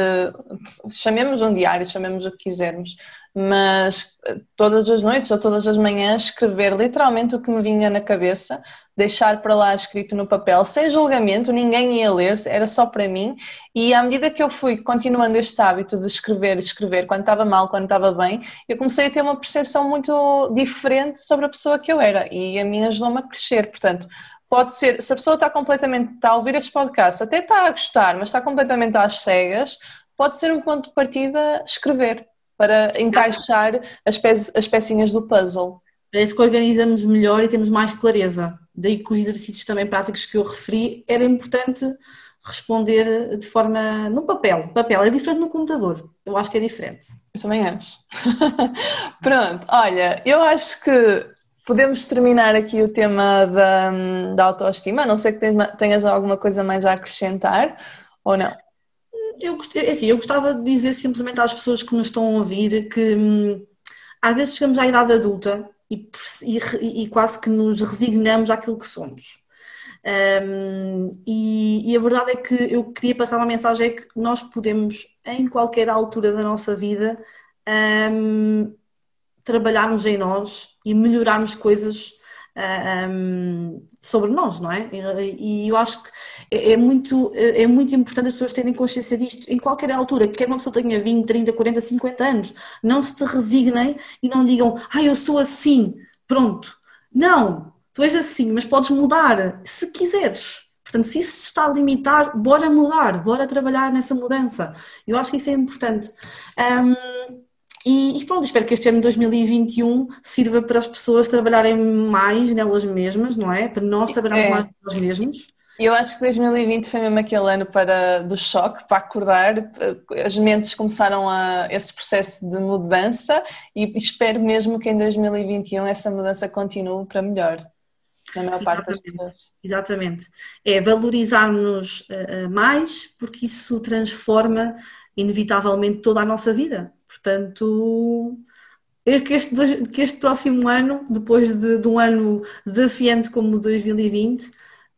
chamemos um diário, chamemos o que quisermos, mas uh, todas as noites ou todas as manhãs escrever literalmente o que me vinha na cabeça, deixar para lá escrito no papel, sem julgamento, ninguém ia ler, era só para mim, e à medida que eu fui continuando este hábito de escrever, escrever, quando estava mal, quando estava bem, eu comecei a ter uma percepção muito diferente sobre a pessoa que eu era, e a mim ajudou-me a crescer, portanto, pode ser, se a pessoa está completamente, está a ouvir este podcast, até está a gostar, mas está completamente às cegas, pode ser um ponto de partida escrever para encaixar as, pe as pecinhas do puzzle. Parece que organizamos melhor e temos mais clareza. Daí que os exercícios também práticos que eu referi, era importante responder de forma no papel. Papel é diferente no computador. Eu acho que é diferente. Eu também acho. Pronto, olha, eu acho que podemos terminar aqui o tema da, da autoestima. A não sei que tenhas alguma coisa mais a acrescentar ou não. Eu, é assim, eu gostava de dizer simplesmente às pessoas que nos estão a ouvir que hum, às vezes chegamos à idade adulta e, e, e quase que nos resignamos àquilo que somos. Um, e, e, a verdade é que eu queria passar uma mensagem é que nós podemos, em qualquer altura da nossa vida, um, trabalharmos em nós e melhorarmos coisas uh, ah, um, sobre nós, não é? E, e, eu acho que é, é muito, é muito importante as pessoas terem consciência disto em qualquer altura, quer uma pessoa tenha 20, 30, 40, 50 anos, não se resignem e não digam, ah, eu sou assim, pronto. Não, tu és assim, mas podes mudar se quiseres. Portanto, se isso está a limitar, bora mudar, bora trabalhar nessa mudança. Eu acho que isso é importante. Um, e, e, pronto, espero que este ano de 2021 sirva para as pessoas trabalharem mais nelas mesmas, não é? Para nós trabalharmos é. mais nós mesmos. Eu acho que 2020 foi mesmo aquele ano para, do choque, para acordar. As mentes começaram a, esse processo de mudança e espero mesmo que em 2021 essa mudança continue para melhor. na maior parte das pessoas. Exatamente. É valorizarmos uh, mais, porque isso transforma inevitavelmente toda a nossa vida. Portanto, que este, que este próximo ano, depois de, de um ano desafiante como o 2020,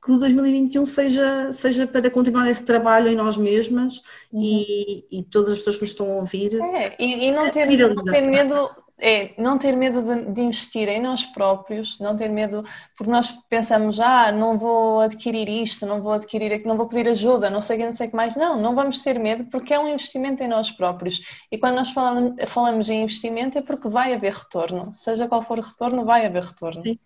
que o 2021 seja, seja para continuar esse trabalho em nós mesmas uhum. e, e, todas as pessoas que nos estão a ouvir. É, e, e não, ter, não ter medo é não ter medo de, de, investir em nós próprios, não ter medo, porque nós pensamos, ah, não vou adquirir isto, não vou adquirir aquilo, não vou pedir ajuda, não sei o que, não sei que mais. Não, não vamos ter medo porque é um investimento em nós próprios. E quando nós falamos, falamos em investimento é porque vai haver retorno. Seja qual for o retorno, vai haver retorno. Sim.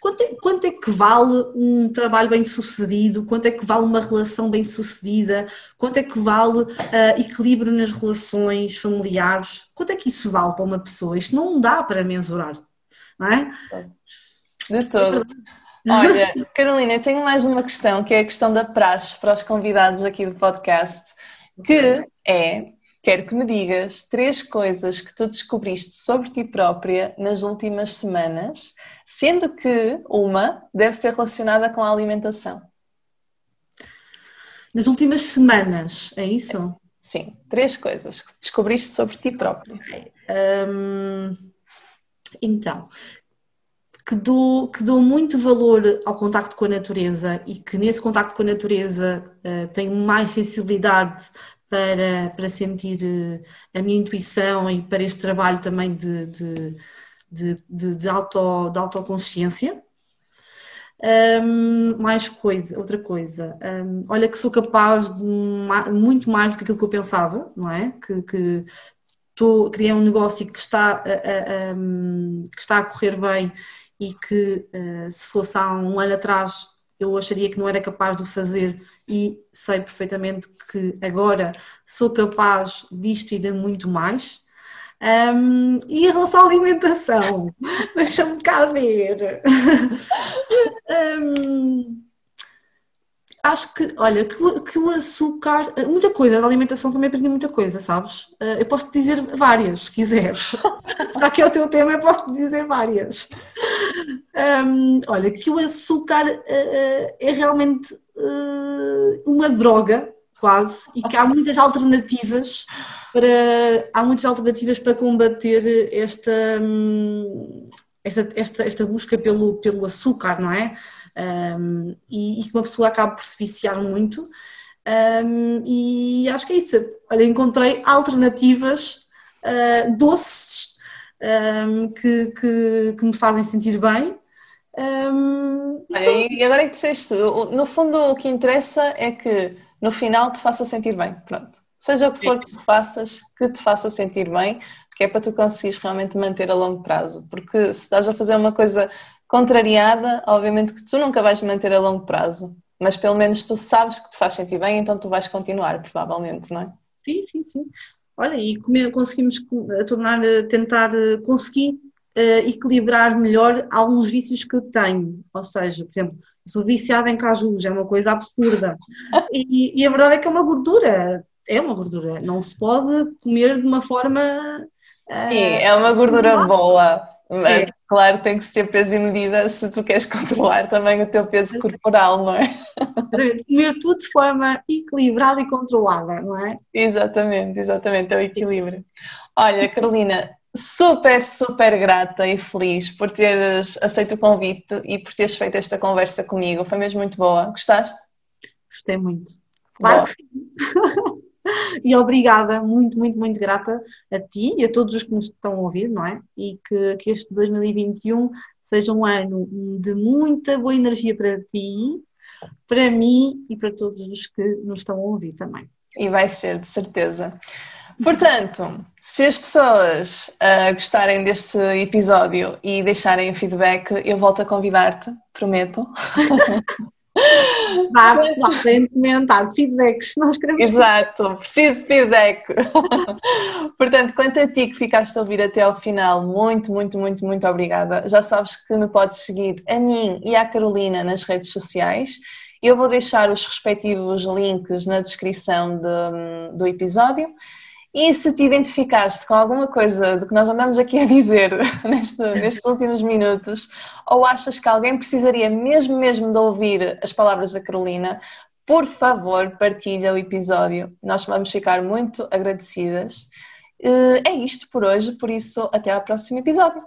Quanto é, quanto é, que vale um trabalho bem sucedido? Quanto é que vale uma relação bem sucedida? Quanto é que vale uh, equilíbrio nas relações familiares? Quanto é que isso vale para uma pessoa? Isto não dá para mensurar, não é? De todo. Olha, Carolina, eu tenho mais uma questão, que é a questão da praxe para os convidados aqui do podcast, que é, quero que me digas três coisas que tu descobriste sobre ti própria nas últimas semanas sendo que uma deve ser relacionada com a alimentação. Nas últimas semanas, é isso? Sim, três coisas que descobriste sobre ti próprio. Hum, então, que dou, que dou muito valor ao contacto com a natureza e que nesse contacto com a natureza uh, tenho mais sensibilidade para, para sentir uh, a minha intuição e para este trabalho também de, de de, de, de, auto, de autoconsciência. Um, mais coisa, outra coisa, um, olha que sou capaz de muito mais do que aquilo que eu pensava, não é? Que, que tô, criei um negócio que está, a, que está a correr bem e que uh, se fosse há um ano atrás eu acharia que não era capaz de o fazer e sei perfeitamente que agora sou capaz disto e de muito mais. Um, e em relação à alimentação, deixa-me cá ver. um, acho que, olha, que, que, o açúcar, muita coisa, da alimentação também aprendi muita coisa, sabes? Uh, eu posso te dizer várias, se quiseres. Já que é o teu tema, eu posso te dizer várias. Um, olha, que o açúcar uh, é realmente uh, uma droga, quase, e que há muitas alternativas para há muitas alternativas para combater esta, hum, esta, esta, esta busca pelo, pelo açúcar, não é? Um, e, e, que uma pessoa acaba por se viciar muito. Um, e acho que é isso. Olha, encontrei alternativas uh, doces um, que, que, que, me fazem sentir bem. Um, e agora é que disseste, no fundo o que interessa é que no final te faça sentir bem. Pronto. Seja o que for que tu faças, que te faça sentir bem, que é para tu conseguires realmente manter a longo prazo. Porque se estás a fazer uma coisa contrariada, obviamente que tu nunca vais manter a longo prazo. Mas pelo menos tu sabes que te faz sentir bem, então tu vais continuar, provavelmente, não é? Sim, sim, sim. Olha, e conseguimos tornar, tentar conseguir uh, equilibrar melhor alguns vícios que eu tenho. Ou seja, por exemplo, sou viciada em cajus, é uma coisa absurda. E, e, a verdade é que é uma gordura é uma gordura, não se pode comer de uma forma. Uh, Sim, é uma gordura normal. boa. É. Claro, tem que ter peso e medida se tu queres controlar também o teu peso corporal, não é? Comer tudo de forma equilibrada e controlada, não é? Exatamente, exatamente, é o equilíbrio. Olha, Carolina, super, super grata e feliz por teres aceito o convite e por teres feito esta conversa comigo. Foi mesmo muito boa. Gostaste? Gostei muito. Claro que sim. e obrigada, muito, muito, muito grata a ti e a todos os que nos estão a ouvir, não é? E que, que este 2021 seja um ano de muita boa energia para ti, para mim e para todos os que nos estão a ouvir também. E vai ser, de certeza. Portanto, se as pessoas uh, gostarem deste episódio e deixarem feedback, eu volto a convidar-te, prometo. Vá, pessoal, tem comentar feedbacks, nós queremos. Exato, preciso de feedback. Portanto, quanto a ti que ficaste a ouvir até ao final, muito, muito, muito, muito obrigada. Já sabes que me podes seguir a mim e à Carolina nas redes sociais. Eu vou deixar os respectivos links na descrição de, do episódio. E se te identificaste com alguma coisa do que nós andamos aqui a dizer neste, nestes últimos minutos, ou achas que alguém precisaria mesmo, mesmo de ouvir as palavras da Carolina, por favor, partilha o episódio. Nós vamos ficar muito agradecidas. Eh, é isto por hoje, por isso, até ao próximo episódio.